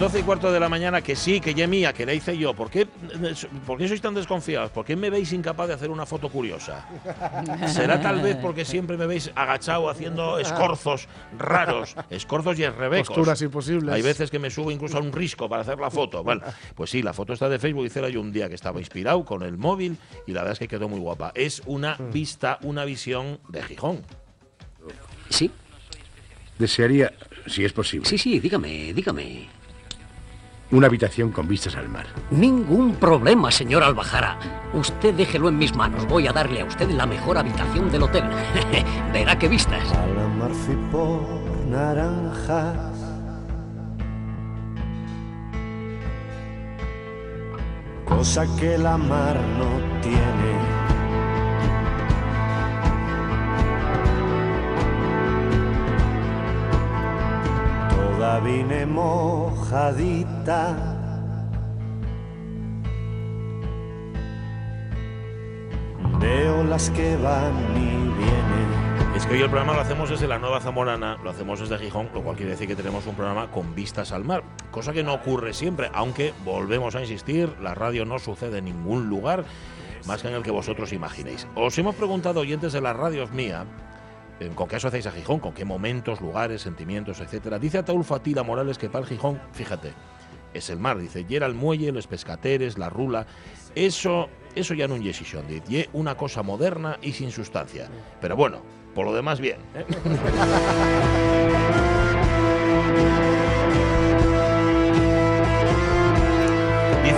12 y cuarto de la mañana, que sí, que ya mía, que la hice yo. ¿Por qué, ¿Por qué sois tan desconfiados? ¿Por qué me veis incapaz de hacer una foto curiosa? ¿Será tal vez porque siempre me veis agachado haciendo escorzos raros, escorzos y esrebecos? Posturas imposibles. Hay veces que me subo incluso a un risco para hacer la foto. Bueno, pues sí, la foto está de Facebook. Hice yo un día que estaba inspirado con el móvil y la verdad es que quedó muy guapa. Es una vista, una visión de Gijón. Sí, Desearía, si es posible, sí, sí, dígame, dígame. Una habitación con vistas al mar. Ningún problema, señor Albajara. Usted déjelo en mis manos. Voy a darle a usted la mejor habitación del hotel. Verá qué vistas. mar fui por naranjas. Cosa que la mar no tiene. Vine mojadita. Veo las que van y vienen. Es que hoy el programa lo hacemos desde la Nueva Zamorana, lo hacemos desde Gijón, lo cual quiere decir que tenemos un programa con vistas al mar, cosa que no ocurre siempre, aunque volvemos a insistir, la radio no sucede en ningún lugar más que en el que vosotros imaginéis. Os hemos preguntado, oyentes de las radios mía, ¿con qué asociáis a Gijón? ¿Con qué momentos, lugares, sentimientos, etcétera? Dice Ataúl Fatila Morales que para el Gijón, fíjate, es el mar, dice, y el muelle, los pescateres, la rula, eso, eso ya no es decisión, dice, una cosa moderna y sin sustancia. Pero bueno, por lo demás bien. ¿eh?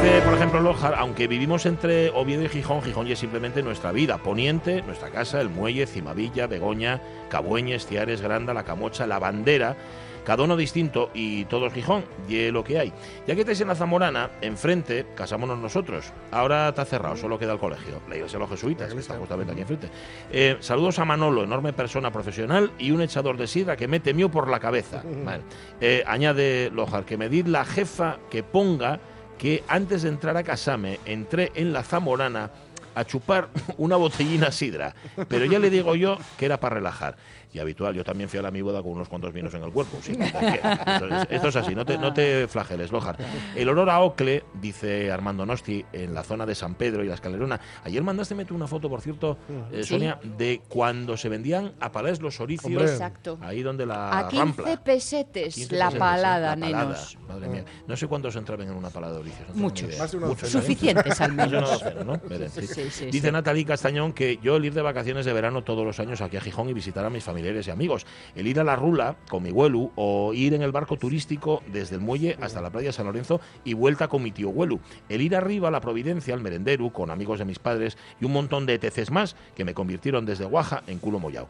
Dice, por ejemplo, Lojar, aunque vivimos entre Oviedo y Gijón, Gijón ya es simplemente nuestra vida. Poniente, nuestra casa, el muelle, Cimavilla, Begoña, Cabueñes, Ciares, Granda, La Camocha, La Bandera. Cada uno distinto y todos Gijón, y lo que hay. Ya que estáis en la Zamorana, enfrente, casámonos nosotros. Ahora está cerrado, solo queda el colegio. La iglesia de los jesuitas, que está justamente aquí enfrente. Eh, saludos a Manolo, enorme persona profesional y un echador de sidra que me temió por la cabeza. Vale. Eh, añade Lojar, que me di la jefa que ponga que antes de entrar a casarme entré en la Zamorana a chupar una botellina sidra. Pero ya le digo yo que era para relajar. Y habitual, yo también fui a la mi boda con unos cuantos vinos en el cuerpo. sí. Esto es, esto es así, no te, no te flageles, Lojar. El olor a ocle, dice Armando Nosti, en la zona de San Pedro y la Escalerona. Ayer mandaste meter una foto, por cierto, eh, Sí. Sonia, de cuando se vendían a palés los oricios. Exacto. Ahí donde la A 15 rampla. pesetes 15 la pesetes, palada. La palada, nenos. Madre mía. No sé cuántos entraban en una palada de oricios. no Muchos. idea. Más de una Muchos, docena, ¿eh? Suficientes, al menos. docena, ¿no? Veré, sí. Sí, sí, Dice sí. Natalie Castañón que yo el ir de vacaciones de verano todos los años aquí a Gijón y visitar a mis familiares y amigos. El ir a la Rula con mi huelu o ir en el barco turístico desde el muelle hasta la playa San Lorenzo y vuelta con mi tío huelu. El ir arriba a la Providencia, al Merenderu, con amigos de mis padres y un montón de ETCs más que me convirtieron desde Guaja en culo mollao.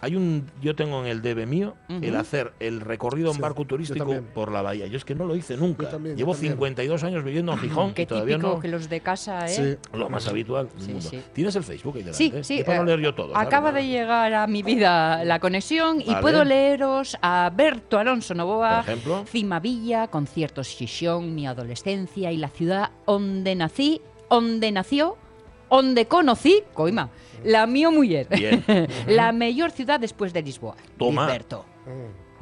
Hay un, yo tengo en el debe mío el hacer el recorrido en Sí, barco yo turístico también. por la bahía. Yo es que no lo hice nunca. también, yo Llevo también. 52 años viviendo en Gijón Qué y todavía típico no. que los de casa, ¿eh? Sí. Lo más habitual del Sí, mundo. sí. ¿Tienes el Facebook ahí delante? Sí, sí. Para eh, leer yo todo. ¿sabes? Acaba de llegar a mi vida la conexión y puedo leeros a Berto Alonso Novoa, Por ejemplo. Cimavilla, conciertos Xixón, mi adolescencia y la ciudad donde nací, donde nació, donde conocí, coima, la mío mujer. Bien. la mayor ciudad después de Lisboa. Toma. Berto.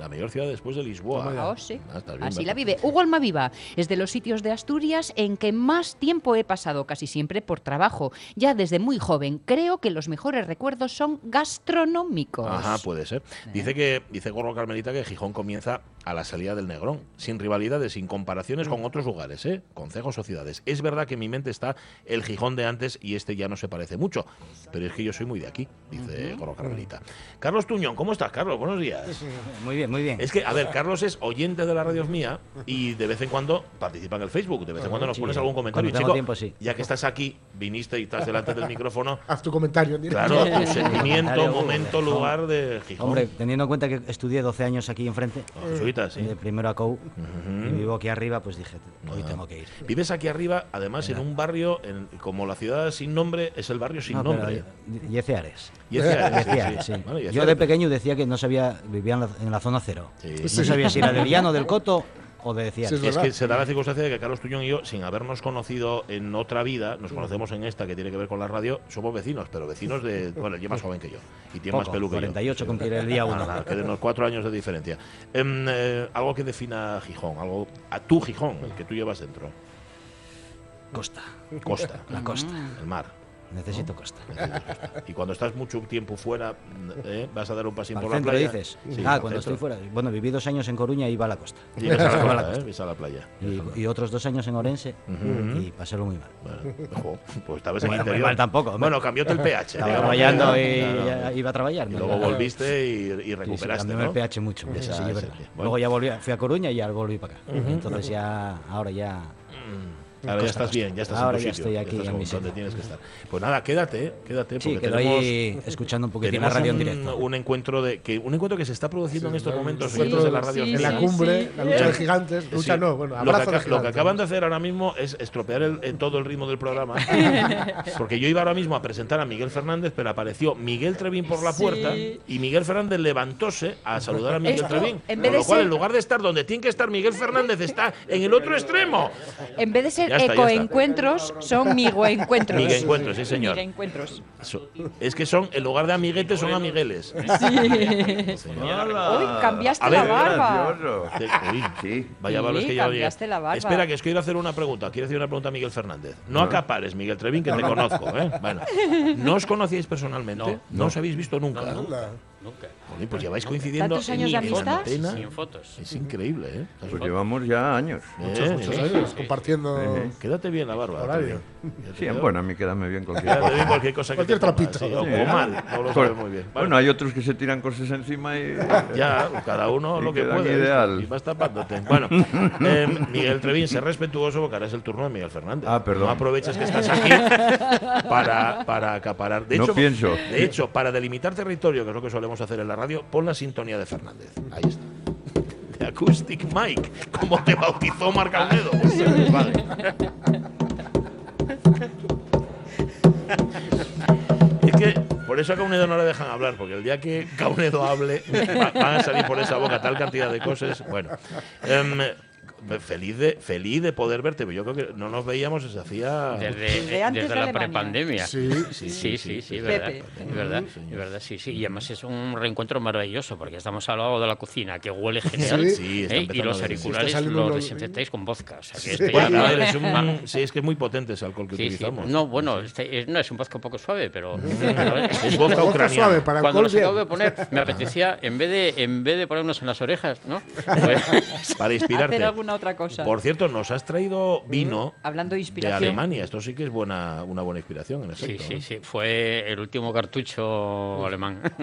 La mayor ciudad después de Lisboa. Ah, sí. Ah, bien, Así la vive. Hugo Almaviva es de los sitios de Asturias en que más tiempo he pasado, casi siempre por trabajo. Ya desde muy joven, creo que los mejores recuerdos son gastronómicos. Ajá, puede ser. Dice que dice Gorro Carmelita que Gijón comienza a la salida del Negrón, sin rivalidades, sin comparaciones con otros lugares, ¿eh? concejos o ciudades. Es verdad que en mi mente está el Gijón de antes y este ya no se parece mucho, pero es que yo soy muy de aquí, dice Gorro Carmelita. Carlos Tuñón, ¿cómo estás, Carlos? Buenos días. Muy bien, muy bien. Es que, a ver, Carlos es oyente de la radio mía y de vez en cuando participa en el Facebook, de vez en cuando nos pones algún comentario. cuando tengo Chico, tiempo, sí. Ya que estás aquí, viniste y estás delante del micrófono, Haz tu comentario en directo. claro, tu sentimiento, momento, lugar de Gijón. Hombre, teniendo en cuenta que estudié 12 años aquí enfrente, Oh, jesuita, sí. de primero a COU, y vivo aquí arriba, pues dije, hoy tengo que ir. Vives aquí arriba, además, en un barrio, en- como la ciudad sin nombre, es el barrio sin No, nombre. Yeceares. Yeceares, sí. sí. Bueno, Yo de pequeño decía que no sabía, vivía en la, en la zona cero. Sí. No Sí. sabía si era del llano, del coto o de Sí, Yeceares. es que se da la circunstancia de que Carlos Tuñón y yo, sin habernos conocido en otra vida, nos conocemos en esta que tiene que ver con la radio, somos vecinos, pero vecinos de. Bueno, él es más joven que yo y tiene más Poco, yo. 48 cumpliré el día Nada, uno. nada, que de unos cuatro años de diferencia. Em, eh, algo que defina a Gijón, algo a tu Gijón, el que tú llevas dentro. Costa, Costa, la costa. el mar. Necesito costa. Y cuando estás mucho tiempo fuera, ¿eh? vas a dar un pasín ¿Al por la playa. dices? Sí, ah, cuando centro. estoy fuera. Bueno, viví dos años en Coruña y iba a la costa. Y a la Iba a la costa, ¿eh? costa. Ves a la playa. Y, y otros dos años en Orense y pasélo muy mal. Bueno, ojo, pues estabas en Bueno, muy interior. mal tampoco, hombre. Bueno, cambióte el pH. Estaba trabajando y Claro. iba a trabajar. Y luego volviste y, y Sí, sí, recuperaste, cambióme ¿no? el pH mucho. Esa- sí, verdad. bueno. Luego ya volví, fui a Coruña y ya volví para acá. Entonces ya, ahora ya... Ahora ya estás bien, ya estás Ahora en tu ya sitio. estoy aquí estás en mi donde tienes que estar. Pues nada, quédate, ¿eh? quédate. Sí, porque quedo tenemos, ahí escuchando un poquitín la radio en un, directo. un encuentro de que un encuentro que se está produciendo en estos momentos Sí, de la radio. sí, En la sí, cumbre, sí. la lucha de gigantes. Lucha Sí. no, bueno, lo, que, abrazo de aca- lo que gigantes. acaban de hacer ahora mismo es estropear el- eh, todo el ritmo del programa. porque yo iba ahora mismo a presentar a Miguel Fernández, pero apareció Miguel Trevín por la Sí. puerta y Miguel Fernández levantóse a saludar a Miguel Esto, Trevín. en Con lo cual, ser- en lugar de estar donde tiene que estar Miguel Fernández, está en el otro extremo. En vez de ser Ya está, ecoencuentros, son migoencuentros. Miguencuentros, sí, señor. Miguencuentros. Es que son, en lugar de amiguetes, son amigueles. Hoy cambiaste A la barba. Uy, Sí. Vaya Sí, barba es que ya cambiaste la barba. Espera, que es que quiero hacer una pregunta. Quiero hacer una pregunta a Miguel Fernández. No acapares, Miguel Trevín, que te conozco. ¿eh? Bueno, ¿no os conocíais personalmente? No, os habéis visto nunca. Nunca. Joder, pues lleváis coincidiendo ¿Tantos en, años de en amistad? antena. Sin fotos. Es increíble, ¿eh? Pues llevamos ya años. Muchos, Eh, muchos años compartiendo. Quédate bien la barba. Horario. Sí, bueno, a mí quédame bien cualquier Quédate cosa. bien cualquier cosa Cualquier trapito. sí, o, mal, no lo sabes muy bien. Bueno, hay otros que se tiran cosas encima y. Ya, cada uno lo que puede. ideal. Y vas tapándote. Bueno, eh, Miguel Trevín, sé respetuoso porque ahora es el turno de Miguel Fernández. Ah, perdón. No aproveches que estás aquí para, para acaparar. De No hecho, pienso. De hecho, para delimitar territorio, que es lo que solemos hacer en la radio, pon la sintonía de Fernández. Ahí está. De Acoustic Mike, como te bautizó Marc Almedo. Vale. Es que por eso a Caunedo no le dejan hablar, porque el día que Caunedo hable va- van a salir por esa boca tal cantidad de cosas. Bueno, em, feliz, de, feliz de poder verte, pero yo creo que no nos veíamos desde hacía. Desde, Desde antes desde de la prepandemia. Sí. Sí, sí, sí, verdad, es verdad, es verdad, sí, sí, y además es un reencuentro maravilloso porque estamos al lado de la cocina que huele genial Sí. Sí, está ¿eh? y los auriculares los un- desinfectáis con vodka, o sea que Sí. ya es un- va- sí, es que es muy potente ese alcohol que Sí, sí. utilizamos. No, bueno, este, es- no es un vodka un poco suave, pero, eh, Es vodka Vodka ucraniano. suave para cuando los acabo de poner, me apetecía, en vez de, en vez de ponernos en las orejas, ¿no? Pues, Para inspirarte. Alguna otra cosa. Por cierto, nos has traído vino Hablando de de inspiración. Alemania. Esto sí que es buena, una buena inspiración, en Sí, efecto. sí, ¿no? sí. Fue el último cartucho alemán.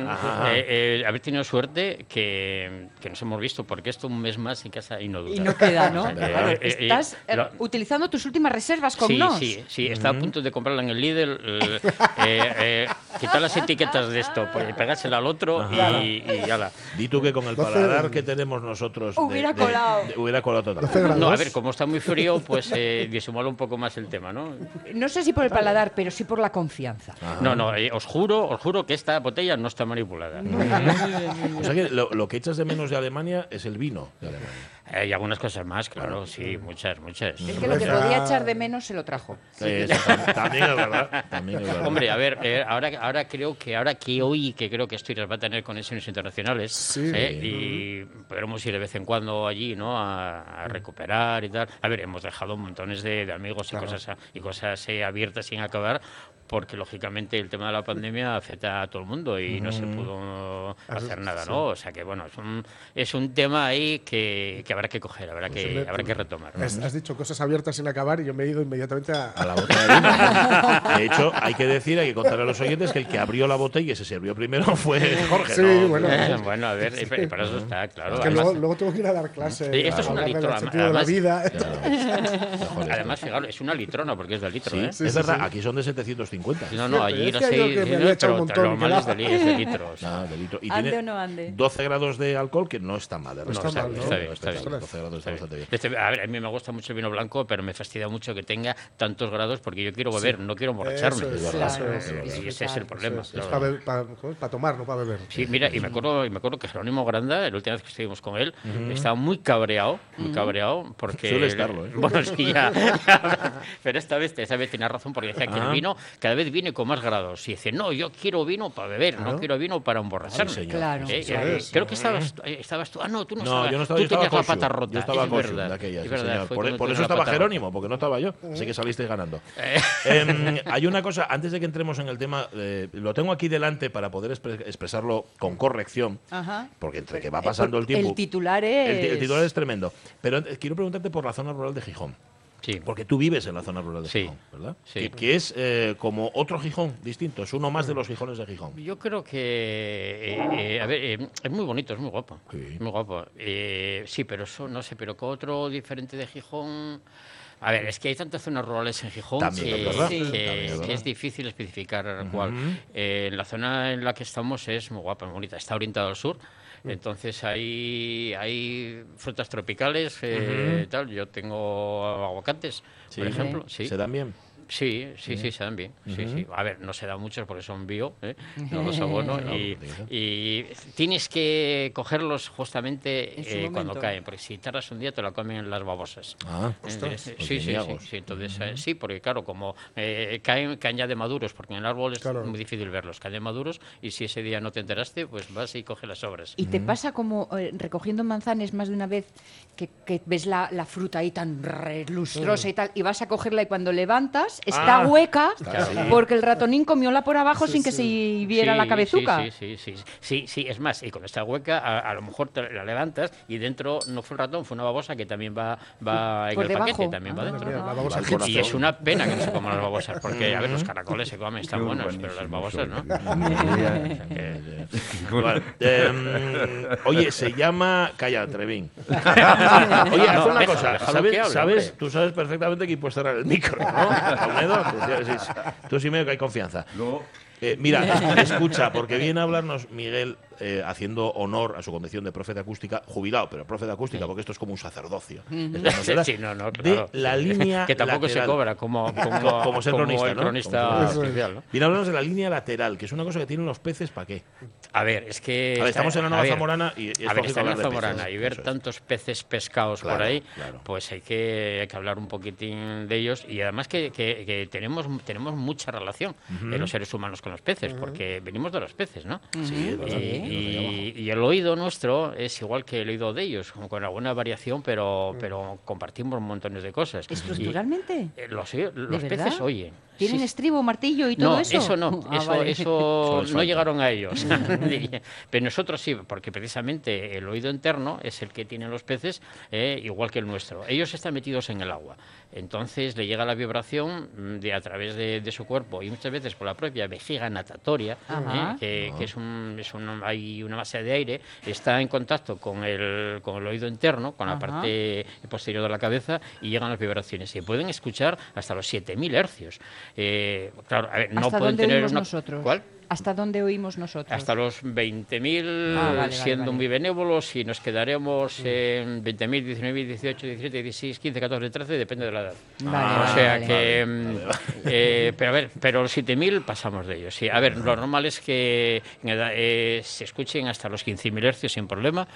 Eh, eh, haber tenido suerte que, que nos hemos visto, porque esto un mes más en casa y no dura. Y no queda, ¿no? Claro, eh, eh, estás eh, lo- utilizando tus últimas reservas con Sí, nos. sí, sí, está a punto de comprarla en el Lidl, eh, eh, eh, quitar las etiquetas de esto, pues, pegársela al otro y, y ya la. Di tú que con el paladar que tenemos nosotros. de- Hubiera de- colado. de- hubiera colado. Grados. No, a ver, como está muy frío, pues eh, disimula un poco más el tema, ¿no? No sé si por el paladar, pero sí por la confianza. No, no, eh, os juro, os juro que esta botella no está manipulada. O sea que lo, lo que echas de menos de Alemania es el vino de Alemania. Hay algunas cosas más, claro, sí, muchas, muchas. Es que lo que podía echar de menos se lo trajo. Sí, eso tam- también es verdad. También es verdad. Hombre, a ver, eh, ahora, ahora creo que ahora que hoy que creo que Asturias va a tener conexiones internacionales eh, y podremos ir de vez en cuando allí, ¿no? A, a recuperar y tal. A ver, hemos dejado montones de, de amigos y cosas a- y cosas eh, abiertas sin acabar. Porque lógicamente el tema de la pandemia afecta a todo el mundo y no se pudo Claro, hacer nada, sí. ¿no? O sea que bueno, es un, es un tema ahí que, que habrá que coger, habrá que, habrá que retomar. ¿no? Has, has dicho cosas abiertas sin acabar y yo me he ido inmediatamente a, A la botella de vino. De hecho, hay que decir, hay que contar a los oyentes que el que abrió la botella y se sirvió primero fue Jorge. Sí, ¿no? bueno. Eh, bueno, a ver, y para eso está, claro. Es que además- luego, luego tengo que ir a dar clase. Sí, esto es una litrona. de la vida. Además, fijaros, es una litrona porque es de litro, Sí, ¿eh? es verdad, aquí son de 750. No, no, allí Es no sé, sí, pero un te montón lo y mal es de, litros. De litro. Y Ande tiene o no ande. 12 grados de alcohol, que no está mal. de No, está, bien, está bien, está bien. 12 grados está bastante bien. Este- a ver, a mí me gusta mucho el vino blanco, pero me fastidia mucho que tenga tantos grados porque yo quiero beber, no quiero emborracharme. Eso es, Y Claro, eso es. ese es el problema. Es claro. para tomar, no para beber. Sí, mira, y me acuerdo, y me acuerdo que Jerónimo Granda, la última vez que estuvimos con él, estaba muy cabreado, muy cabreado, porque... Suele estarlo, ¿eh? Bueno, sí, ya, pero esta vez, esta vez tenía razón, porque decía que el Ah. vino cada vez viene con más grados. Y dice, no, yo quiero vino para beber, no quiero vino para emborracharme. Señor. Claro, Eh, creo que estabas, eh, estabas tú. Ah, no, tú no, No, estabas. yo no estaba, tú yo estaba tenías la. Pata rota. Yo estaba es Koshu verdad, de aquella, es sí, verdad, señor. fue Por, eso estaba. Jerónimo, porque no estaba yo. Así que salisteis ganando. Em, hay una cosa, antes de que entremos en el tema, eh, lo tengo aquí delante para poder expre- expresarlo con corrección, Ajá. porque entre que va pasando el tiempo. El titular El, es. ti- el titular es tremendo. Pero eh, quiero preguntarte por la zona rural de Gijón. Sí. Porque tú vives en la zona rural de Sí. Gijón, ¿verdad? Sí. Que, que es eh, como otro Gijón distinto, es uno más de los Gijones de Gijón. Yo creo que, eh, eh, a ver, es muy bonito, es muy guapo, muy guapo. Eh, sí, pero eso, no sé, pero que otro diferente de Gijón... A ver, es que hay tantas zonas rurales en Gijón También que, es verdad, que- sí. También es que verdad. es difícil especificar cuál. La zona en la que estamos es muy guapa, muy bonita. Está orientada al sur, entonces hay, hay frutas tropicales, eh, tal. Yo tengo aguacates, Sí. por ejemplo. Sí. ¿Se dan bien? Sí, sí, Sí. sí, se dan bien. Sí, Ujú. sí. A ver, no se dan muchos porque son bio, ¿eh? no los abono. Claro, y, y tienes que cogerlos justamente eh, cuando caen, porque si tardas un día te lo comen las babosas. Ah, eh, los sí, sí, sí, niñagos. sí, entonces, eh, sí, porque claro, como eh, caen, caen ya de maduros, porque en el árbol es muy difícil verlos, caen de maduros y si ese día no te enteraste, pues vas y coges las sobras. ¿Y te pasa como eh, recogiendo manzanas más de una vez que, que ves la, la fruta ahí tan lustrosa y tal y vas a cogerla y cuando levantas está Ah, hueca porque el ratonín comióla por abajo sin que se viera Sí, la cabezuca? Sí, sí, sí, sí, sí, sí, es más, y con esta hueca a, a lo mejor te la levantas y dentro no fue el ratón, fue una babosa que también va, va en Por el debajo. paquete, también va Ah, dentro. mira, la babosa y es una pena que no se coman las babosas, porque a ver, los Ujú. caracoles se comen, están Qué buenos, pero las babosas no. Vale, em, oye, se llama. Calla, Trevín. Oye, haz No, una cosa. ¿Sabes, sabes- tú sabes perfectamente que puedes cerrar el micro, ¿no? Sí, sí, tú sí medio que hay confianza. Eh, mira, escucha, porque viene a hablarnos Miguel eh, haciendo honor a su condición de profe de acústica, jubilado, pero profe de acústica, porque esto es como un sacerdocio. Sí, no, no, de la línea Que tampoco se cobra como- como- Co- como ser como cronista, el ¿no? cronista oficial, ¿no? Hablarnos de la línea lateral, que es una cosa que tienen los peces, ¿para qué? A ver, es que. A ver, estamos en la Nueva Zamorana y- es a ver, está en la de peces, Zamorana y ver es. tantos peces pescados Claro, por ahí, claro. pues hay que, hay que hablar un poquitín de ellos y además que, que- que tenemos, tenemos mucha relación de los seres humanos con los peces, porque venimos de los peces, ¿no? Sí. Y, y- y el oído nuestro es igual que el oído de ellos, como con alguna variación, pero, pero compartimos montones de cosas. ¿Estructuralmente? Y, eh, los, los ¿De peces verdad? oyen. ¿Tienen Sí, estribo, martillo y todo no, eso? no, Ah, eso, vale. eso Eso no llegaron a ellos. Pero nosotros sí, porque precisamente el oído interno es el que tienen los peces, eh, igual que el nuestro. Ellos están metidos en el agua. Entonces le llega la vibración mm, de a través de, de su cuerpo y muchas veces por la propia vejiga natatoria, eh, que, que es un, es un- hay una masa de aire, está en contacto con el, con el oído interno, con la parte posterior de la cabeza y llegan las vibraciones. Se pueden escuchar hasta los 7000 hercios. Eh, claro, a ver, no ¿Hasta pueden dónde tener una- nosotros? ¿Cuál? ¿Hasta dónde oímos nosotros? Hasta los 20.000, Ah, vale, siendo vale. muy benévolos, y nos quedaremos en 20.000, 19.000, 18, 17, 16, 15, 14, 13, depende de la edad. Vale, o sea que. mm, eh, pero a ver, pero los 7.000 pasamos de ellos. Sí. A ver, lo normal es que edad- eh, se escuchen hasta los 15.000 hercios sin problema,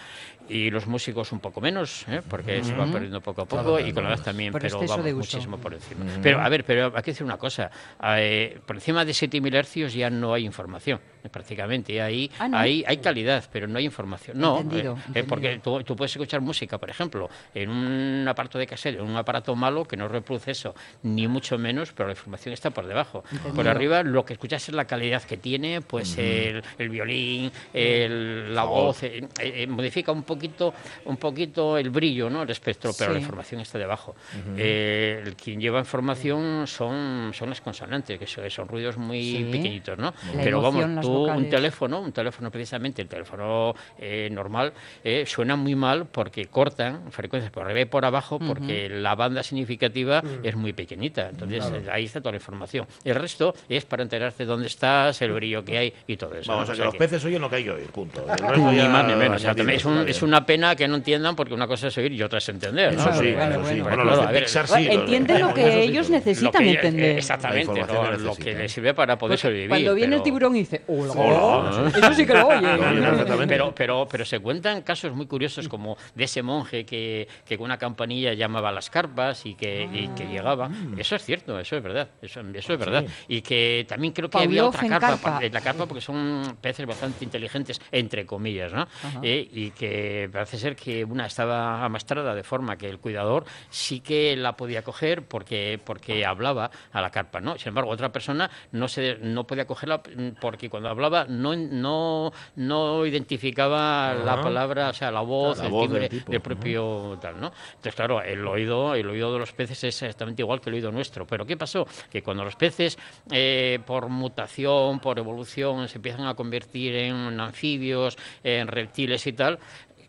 y los músicos un poco menos, ¿eh? porque se va perdiendo poco a poco, Claro, y con la edad también, pero exceso vamos muchísimo por encima. Ujú. Pero a ver, pero hay que decir una cosa. eh, por encima de 7.000 hercios ya no hay información, eh, prácticamente. Ahí, Ah, ¿no? ahí hay calidad, pero no hay información. No, Entendido, eh, eh, porque tú, tú puedes escuchar música, por ejemplo, en un aparato de cassette, en un aparato malo que no reproduce eso, ni mucho menos, pero la información está por debajo. Por arriba lo que escuchas es la calidad que tiene, pues el, el violín, el- la voz, eh, eh, modifica un poquito, un poquito el brillo, ¿no? El espectro, pero la información está debajo. Eh, el quien lleva información son, son las consonantes, que son, son ruidos muy Sí. pequeñitos, ¿no? La Pero emoción, vamos, las tú un teléfono, un teléfono precisamente, el teléfono eh, normal, eh, suena muy mal porque cortan frecuencias por arriba y por abajo porque la banda significativa es muy pequeñita. Entonces Claro. eh, ahí está toda la información. El resto es para enterarte dónde estás, el brillo que hay y todo eso. Vamos ¿no? a O que sea los que- peces oyen lo que hay que oír, punto. El resto ni más ni menos. Es, un- una pena que no entiendan porque una cosa es oír y otra es entender. ¿no? Eso sí, eso Bueno, los ver, Pixar sí, los Entienden lo que ellos necesitan entender. Exactamente, lo, que lo que necesitan. le sirve para poder sobrevivir. Cuando viene el tiburón y dice, hola, Hola. eso sí que lo oye. Pero, pero, pero se cuentan casos muy curiosos como de ese monje que, que con una campanilla llamaba a las carpas y que, y que llegaba. Eso es cierto, eso es verdad. Eso, eso es verdad. Y que también creo que había otra carpa, carpa. pa- la carpa porque son peces bastante inteligentes, entre comillas, ¿no? Eh, y que parece ser que una estaba amastrada de forma que el cuidador sí que la podía coger porque, porque hablaba a la carpa, ¿no? Sin embargo, otra persona no se no podía cogerla porque cuando hablaba no no no identificaba la palabra, o sea, la voz, La el voz timbre del propio tal, ¿no? Entonces, claro, el oído, el oído de los peces es exactamente igual que el oído nuestro. Pero ¿qué pasó? Que cuando los peces, eh, por mutación, por evolución, se empiezan a convertir en anfibios, en reptiles y tal,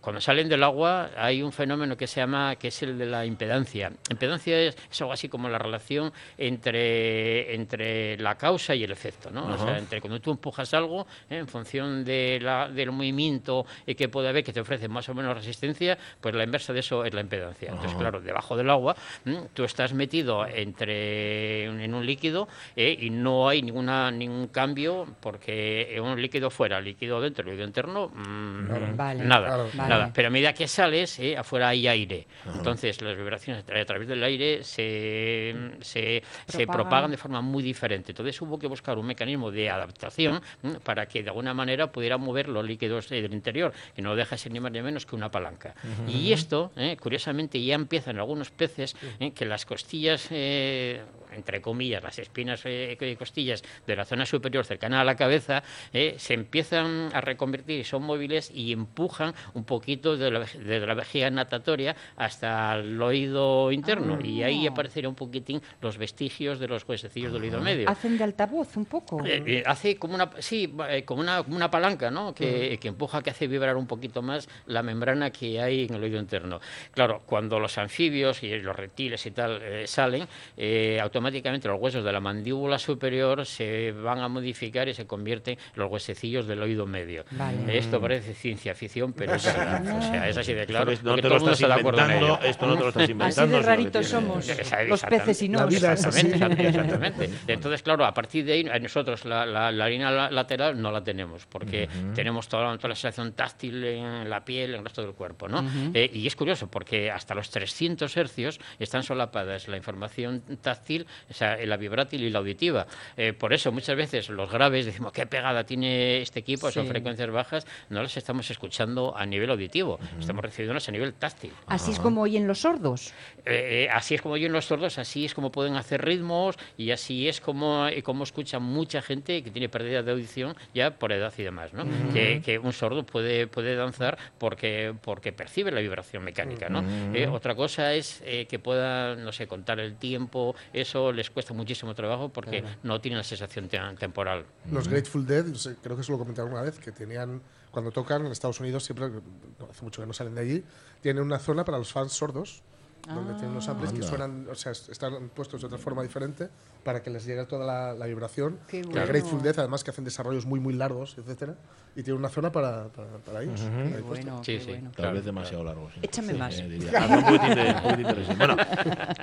cuando salen del agua hay un fenómeno que se llama que es el de la impedancia. Impedancia es, es algo así como la relación entre, entre la causa y el efecto, ¿no? O sea, entre cuando tú empujas algo ¿eh? en función de la- del movimiento eh, que puede haber que te ofrece más o menos resistencia, pues la inversa de eso es la impedancia. Entonces, claro, debajo del agua ¿m? tú estás metido entre en un líquido eh, y no hay ninguna ningún cambio porque un líquido fuera, líquido dentro, líquido interno, mm, Claro. Vale, nada, claro, vale. Nada. Pero a medida que sales, eh, afuera hay aire. Ajá. Entonces las vibraciones a tra- a través del aire se, se, se Propagan. de forma muy diferente. Entonces hubo que buscar un mecanismo de adaptación ¿m? para que de alguna manera pudiera mover los líquidos eh, del interior, que no deja de ser ni más ni menos que una palanca. Y esto, eh, curiosamente, ya empiezan algunos peces eh, que las costillas, eh, entre comillas, las espinas eh, y costillas de la zona superior cercana a la cabeza, eh, se empiezan a reconvertir y son móviles y empujan un poquito de la, de la vejiga natatoria hasta el oído interno. Y ahí aparecerían un poquitín los vestigios de los huesecillos del oído medio. Hacen de altavoz un poco. Eh, hace como una sí como una, como una palanca no que, que empuja que hace vibrar un poquito más la membrana que hay en el oído interno claro cuando los anfibios y los reptiles y tal salen eh, automáticamente los huesos de la mandíbula superior se van a modificar y se convierten en los huesecillos del oído medio Vale. esto parece ciencia ficción pero es verdad o sea es así de claro no te todo lo estás está de inventando, esto no te lo estás Así inventando. de lo que raritos somos los peces y no. Así. Exactamente, exactamente, exactamente. Entonces, claro, a partir de ahí, nosotros la, la, la línea la- lateral no la tenemos, porque tenemos toda, toda la sensación táctil en la piel, en el resto del cuerpo, ¿no? Eh, y es curioso, porque hasta los 300 hercios están solapadas la información táctil, o sea, la vibrátil y la auditiva. Eh, por eso, muchas veces los graves decimos, ¿qué pegada tiene este equipo? Son Sí. frecuencias bajas, no las estamos escuchando a nivel auditivo, estamos recibiéndolas a nivel táctil. Así es como oyen los sordos. Eh, eh, así es como oyen los sordos, así es como pueden hacer ritmos y así es como, eh, como escucha mucha gente que tiene pérdida de audición ya por edad y demás, ¿no? Ujú. que, que un sordo puede, puede danzar porque, porque percibe la vibración mecánica, ¿no? Ujú. Eh, otra cosa es eh, que pueda, no sé, contar el tiempo, eso les cuesta muchísimo trabajo porque Claro. no tienen la sensación te- temporal. Los Grateful Dead, creo que eso lo comenté alguna vez, que tenían, cuando tocan en Estados Unidos, siempre, hace mucho que no salen de allí, tienen una zona para los fans sordos donde tienen unos amplis que Anda. suenan, o sea, están puestos de otra forma diferente para que les llegue toda la, la vibración. Qué bueno. Grateful Dead, además que hacen desarrollos muy, muy largos, etcétera, y tiene una zona para, para, para ellos. Ujú. ahí Qué bueno, Sí, qué sí. bueno. Tal vez demasiado largo. sí. Échame más. Eh, diría. Ah, un poquitín de-. Bueno,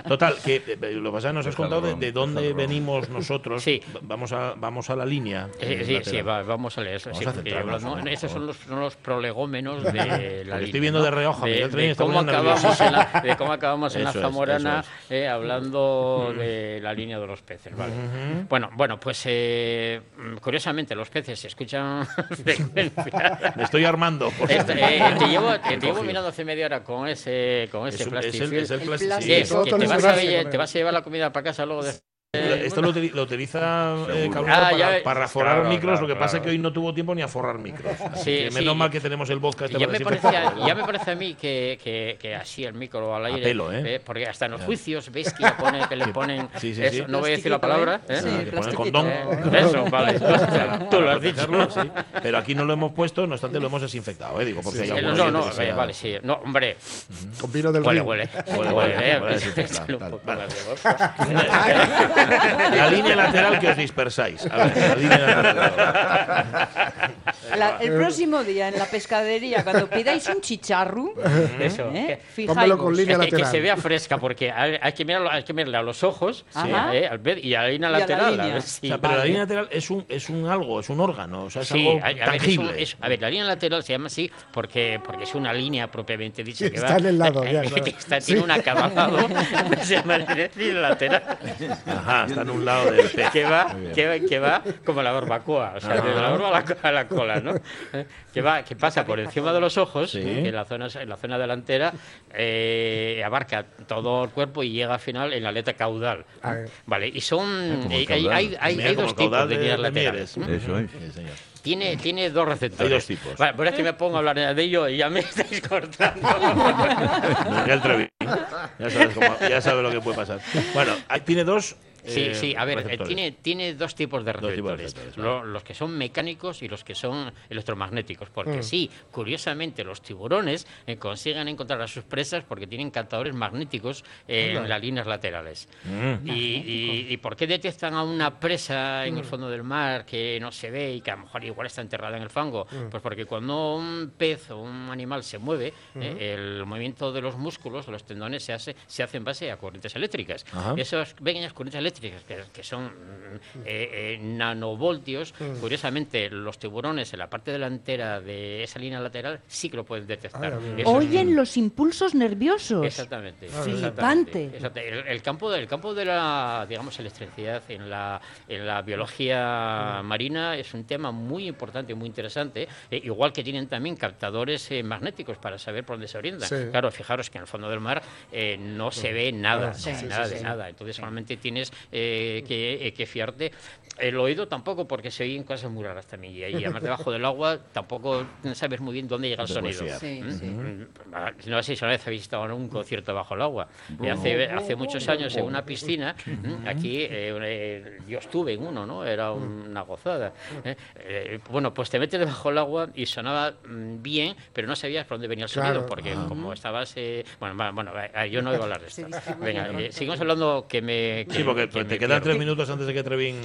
total, que eh, lo que pasa es que nos has contado de, de dónde venimos nosotros. Sí. Va- Vamos a, vamos a la línea. Eh, eh, sí, sí, va- vamos a leer. Vamos sí, a centrarnos, hablando- por estos son los, son los prolegómenos de la Porque línea. estoy viendo de reojo a de, de cómo acabamos en la, de cómo acabamos en la Eso es, Zamorana eso eh, hablando de la línea de los peces. Vale. Bueno, bueno, pues eh, mm, curiosamente los peces se escuchan frecuencia. Me estoy armando. por Este, eh, te llevo, te llevo Cogido. mirando hace media hora con ese, con ese Es un- es el- es el El plástico. plástico. Sí, sí, que te vas, a, plástico, te vas a llevar la comida para casa luego de... Esto lo, lo utiliza eh, Ah, para, ya- para forrar claro, micros, claro, lo que pasa es claro. que hoy no tuvo tiempo ni a forrar micros. Sí, que sí. menos mal que tenemos el vodka este ya me, parecía, ya me parece a mí que, que, que así el micro al aire. pelo, ¿eh? Porque hasta en los Ya. juicios veis que, pone, que le ponen. Sí, sí, eso, sí. No voy a decir la palabra. ¿eh? Sí, Ah, que pone plastiquito. condón. Eh, eso, vale. Tú lo has dicho. Pero aquí no lo hemos puesto, no obstante lo hemos desinfectado, ¿eh? Digo, porque hay Eh, algunos No, no, eh, vale, sí. No, hombre, Con vino del huele, huele. Huele, Huele, La línea lateral que os dispersáis. A ver, la línea lateral. La- el próximo día en la pescadería, cuando pidáis un chicharro, Eso. ¿eh? que- Póngalo con fijaos. línea que, que lateral. se vea fresca, porque hay, hay que mirarlo, hay que mirarle a los ojos eh, al ver, y a la línea la lateral. a línea. ver si- O sea, pero la línea lateral es un, es un algo, es un órgano, o sea, es Sí, algo a, a ver, es un- tangible. es- a ver, la línea lateral se llama así porque, porque es una línea propiamente dicha. Sí, que está va, en el lado, ya, claro. está- tiene un acabado, se llama línea lateral. Ajá, está en un lado del pez. que va, que, va, que va como la barbacoa, o sea, Ajá. desde la barba a la, a la cola, ¿no? Que va, que pasa por encima de los ojos, Sí. que en la zona, en la zona delantera eh, abarca todo el cuerpo y llega al final en la aleta caudal. Ah. Vale, y son el eh, hay, hay, hay- hay dos tipos de de- líneas de laterales. Eso es. Sí, señor. Tiene, tiene dos receptores. Hay dos tipos. Vale, pero es que me pongo a hablar de ello y ya me estáis cortando. Miguel Treviño. Ya sabes, cómo- ya sabes lo que puede pasar. Bueno, tiene dos. Sí, eh, sí, a ver, eh, receptores. tiene, tiene dos tipos de Dos tipos de receptores. receptores, Lo- los que son mecánicos y los que son electromagnéticos. Porque Mm. sí, curiosamente, los tiburones eh, consiguen encontrar a sus presas porque tienen captadores magnéticos eh, en las líneas laterales. Mm. Y, y- y por qué detectan a una presa en el fondo del mar que no se ve y que a lo mejor igual está enterrada en el fango? Pues porque cuando un pez o un animal se mueve, eh, el movimiento de los músculos, de los tendones, se hace, se hace en base a corrientes eléctricas. Ajá. Esas pequeñas corrientes eléctricas que, que son mm, eh, eh, nanovoltios, curiosamente los tiburones en la parte delantera de esa línea lateral sí que lo pueden detectar. Ah, es- Oyen los impulsos nerviosos. Exactamente. Flipante. exactamente, exactamente. El, el campo del campo de la digamos electricidad en la en la biología marina es un tema muy importante y muy interesante. eh, igual que tienen también captadores eh, magnéticos para saber por dónde se orientan. Sí. Claro, fijaros que en el fondo del mar eh, no se ve nada, Ah, sí, sí, nada sí, de sí. nada. Entonces solamente tienes eh, que, eh, que fiarte. El oído tampoco, porque se oyen cosas muy raras también. Y, además debajo del agua tampoco sabes muy bien dónde llega el sonido. Sí, ¿Mm? sí. Mm, ah, No sé si una vez habéis estado en un concierto bajo el agua. Eh, hace, hace muchos años en una piscina, mm, aquí eh, eh, yo estuve en uno, ¿no? Era una gozada. ¿eh? Eh, bueno, pues te metes debajo del agua y sonaba mm, bien, pero no sabías por dónde venía el sonido, Claro. porque Ah. como estabas... eh, bueno, bueno, va- yo no iba a hablar de esto. Venga, eh, seguimos hablando que me... Sí, que- porque que te quedan tres minutos antes de que Trevín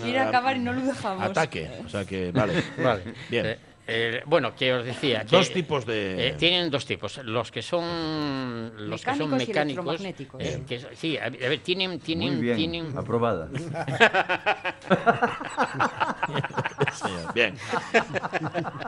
Acabar y no lo dejamos. ataque. O sea que, vale. Vale. Bien. Eh, eh, bueno, que os decía. que, Dos tipos de- eh, tienen dos tipos. Los que son. Los que son Mecánicos y mecánicos. electromagnéticos. eh, que sí, a ver, a ver, tienen. tienen, Muy bien, tienen aprobada. Señor, Bien.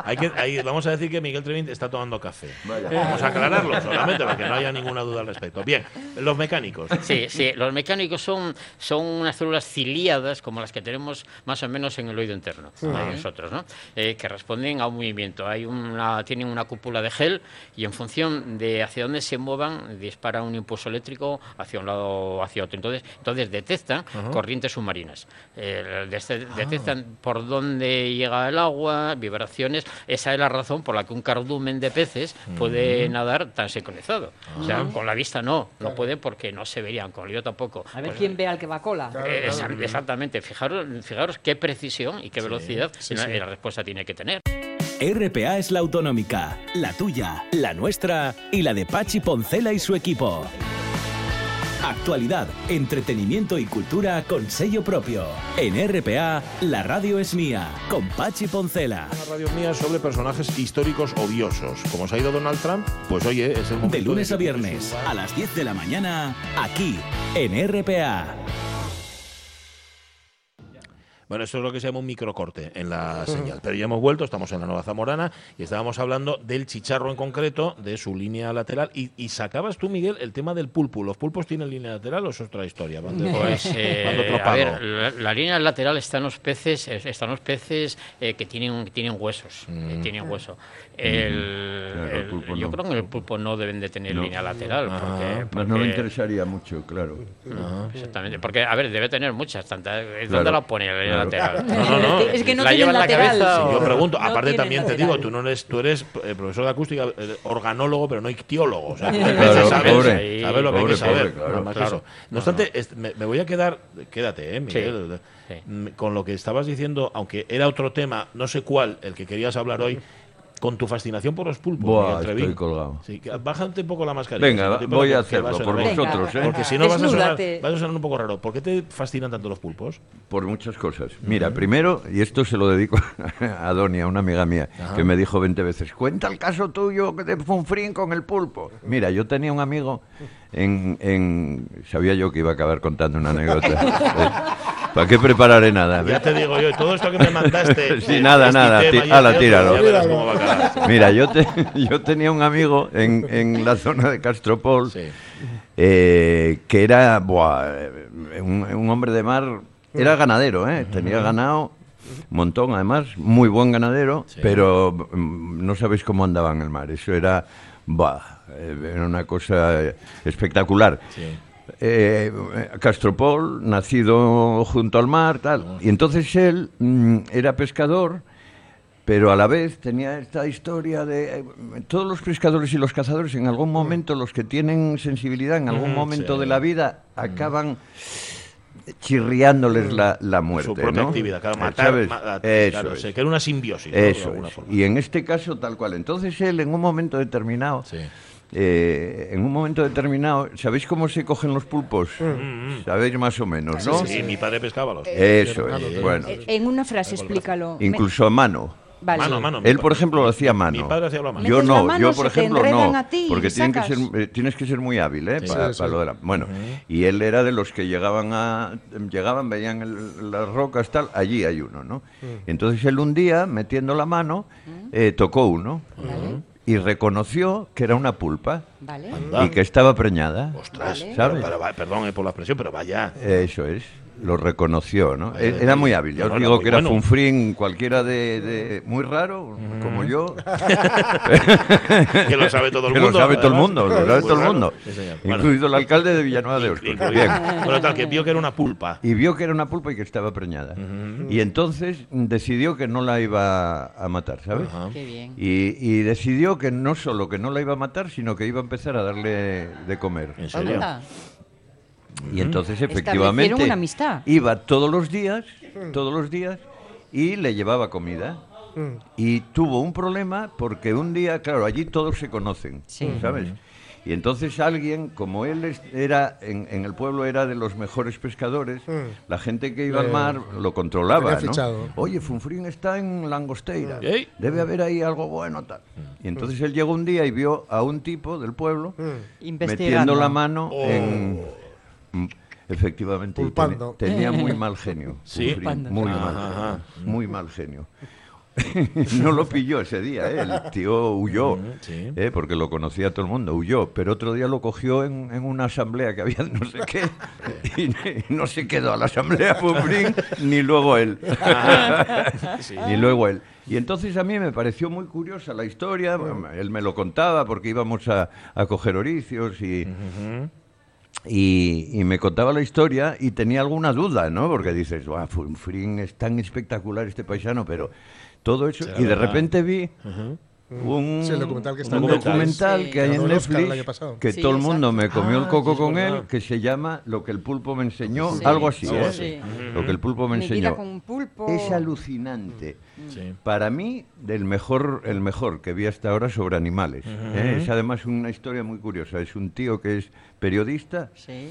Hay que, hay- vamos a decir que Miguel Trevín está tomando café. Vaya. Vamos a aclararlo solamente para que no haya ninguna duda al respecto. Bien, los mecánicos. Sí, sí, los mecánicos son, son unas células ciliadas como las que tenemos más o menos en el oído interno, de nosotros, ¿no? Eh, que responden a un movimiento. Hay una, tienen una cúpula de gel y en función de hacia dónde se muevan, dispara un impulso eléctrico hacia un lado o hacia otro. Entonces, entonces detectan corrientes submarinas. Eh, este- detectan por dónde llega el agua, vibraciones. Esa es la razón por la que un cardumen de peces puede nadar tan sincronizado. O sea, con la vista no, no puede porque no se verían, con el oído tampoco. A ver Pues, quién ve al que va cola. eh, exa- Exactamente, fijaros, fijaros qué precisión y qué velocidad sí, la, sí. la respuesta tiene que tener. RPA es la autonómica, la tuya, la nuestra y la de Pachi Poncela y su equipo. Actualidad, entretenimiento y cultura con sello propio. En RPA, la radio es mía, con Pachi Poncela. Una radio mía sobre personajes históricos odiosos. Como se ha ido Donald Trump, pues oye, es el momento De lunes a viernes, a las 10 de la mañana, aquí, en RPA. Bueno, esto es lo que se llama un microcorte en la señal. Pero ya hemos vuelto, estamos en la Nueva Zamorana y estábamos hablando del chicharro en concreto, de su línea lateral. Y, y sacabas tú, Miguel, el tema del pulpo. ¿Los pulpos tienen línea lateral o es otra historia? Van de- Pues, eh, van de otro a ver, la, la línea lateral están los peces, están los peces eh, que tienen que tienen huesos, eh, tienen hueso. El- Claro, el el- pulpo yo no. creo que el pulpo no deben de tener No. línea lateral, porque, Más no me interesaría mucho, claro. exactamente, porque a ver debe tener muchas, tantas. ¿Dónde Claro, la pone lateral? No, no, no. Es que no ¿La lleva en la lateral. cabeza Sí, yo pregunto, No aparte también te digo, tú no eres, tú eres eh, profesor de acústica, eh, organólogo, pero no ictiólogo. O sea, tú Claro, sabes, pobre. sabes lo que hay Pobre, que saber. pobre, claro. nada más que Claro. eso. No obstante, me, me voy a quedar, quédate, eh, Miguel, Sí. mm, con lo que estabas diciendo, aunque era otro tema, no sé cuál, el que querías hablar hoy, con tu fascinación por los pulpos. Buah, Miguel Trevín. estoy colgado. Sí, bájate un poco la mascarilla. Venga, voy a hacerlo por Venga. vosotros, ¿eh? Porque si no vas a, sonar, vas a sonar un poco raro. ¿Por qué te fascinan tanto los pulpos? Por muchas cosas. Mira, primero, y esto se lo dedico a Donia, una amiga mía, que me dijo 20 veces, cuenta el caso tuyo de Funfrín con el pulpo. Mira, yo tenía un amigo en... en- sabía yo que iba a acabar contando una anécdota. ¿Para qué prepararé nada? Ya te digo yo, todo esto que me mandaste. Sí, nada, este nada, tema ala, tíralo. Mira, yo, te- yo tenía un amigo en, en la zona de Castropol Sí. eh, que era buah, un, un hombre de mar, era ganadero, ¿eh? tenía ganado, un montón además, muy buen ganadero, Sí. pero mm, no sabéis cómo andaba en el mar, eso era, buah, eh, era una cosa espectacular. Sí. Eh, Castropol, nacido junto al mar, tal. Y entonces él mm, era pescador, pero a la vez tenía esta historia de... eh, todos los pescadores y los cazadores, en algún momento, los que tienen sensibilidad, en algún momento sí. de la vida, acaban chirriándoles la, la muerte, Su propia ¿no? actividad, claro, Eh, matar. ¿sabes? ma- Eso claro, es. se crea una simbiosis. ¿no? De Eso alguna es. forma. Y en este caso tal cual. Entonces él en un momento determinado, Sí. Eh, en un momento determinado, ¿sabéis cómo se cogen los pulpos? Sabéis más o menos, ¿no? Mm, Sí, mi padre pescaba los. Eso es. Bueno, Eh, En una frase, explícalo. Incluso a mano. Vale. Mano mano. Él, por ejemplo, lo hacía a mano. Mi padre hacía a mano. Yo no, mano, yo por ejemplo no, ti porque tienen que ser, eh, tienes que ser muy hábil, ¿eh? Sí. para, Sí, para sí. lo de la- bueno, y él era de los que llegaban a, llegaban, veían el- las rocas tal, allí hay uno, ¿no? Entonces él un día metiendo la mano eh, tocó uno Vale. Y reconoció que era una pulpa Vale. Y que estaba preñada, Ostras, Vale. ¿sabes? pero- pero va- perdón eh, por la expresión, pero vaya. Eso es, lo reconoció, ¿no? Vaya, E- Era muy hábil, ya no, digo que era bueno. funfrín cualquiera de, de- muy raro, como yo. Que lo sabe todo el Que mundo. lo sabe todo el mundo, lo sabe Muy todo el mundo. Sí, señor. Bueno, Incluido el alcalde de Villanueva de. Bien. Bueno, tal, que vio que era una pulpa. Y vio que era una pulpa y que estaba preñada. Y entonces decidió que no la iba a matar, ¿sabes? Qué bien. Y, y decidió que no solo que no la iba a matar, sino que iba a empezar a darle de comer. ¿En serio? Y entonces efectivamente una amistad. iba todos los días, todos los días, y le llevaba comida. Y tuvo un problema porque un día, claro, allí todos se conocen, Sí. ¿sabes? Y entonces alguien, como él era, en, en el pueblo era de los mejores pescadores, la gente que iba al Le- mar lo controlaba, ¿no? Oye, Funfrín está en Langosteira, Ey. debe haber ahí algo bueno, tal. Y entonces él llegó un día y vio a un tipo del pueblo Investigando. metiendo la mano Oh. en... Mm, Efectivamente, y teni- tenía muy mal genio. Sí. Muy mal, genio, muy mal genio. no lo pilló ese día, ¿eh? el tío huyó, sí. ¿eh? porque lo conocía todo el mundo, huyó, pero otro día lo cogió en, en una asamblea que había no sé qué, y no se quedó a la asamblea Funfrín, ni luego él. Ni luego él. Y entonces a mí me pareció muy curiosa la historia, él me lo contaba porque íbamos a, a coger oricios y... Y, y me contaba la historia y tenía alguna duda, ¿no? Porque dices, "Buah, Funfrín es tan espectacular este paisano, pero todo eso... Y de repente vi un, Sí, el documental que está un en Netflix. documental Sí. que hay en Netflix año pasado. que Sí, todo el mundo me comió el Ah, coco con él, que se llama Lo que el pulpo me enseñó, Sí. algo así, ¿eh? Lo que el pulpo me Mi vida enseñó. con un pulpo. Es alucinante. Sí. Para mí, del mejor, el mejor que vi hasta ahora sobre animales. ¿eh? Es además una historia muy curiosa. Es un tío que es periodista, Sí.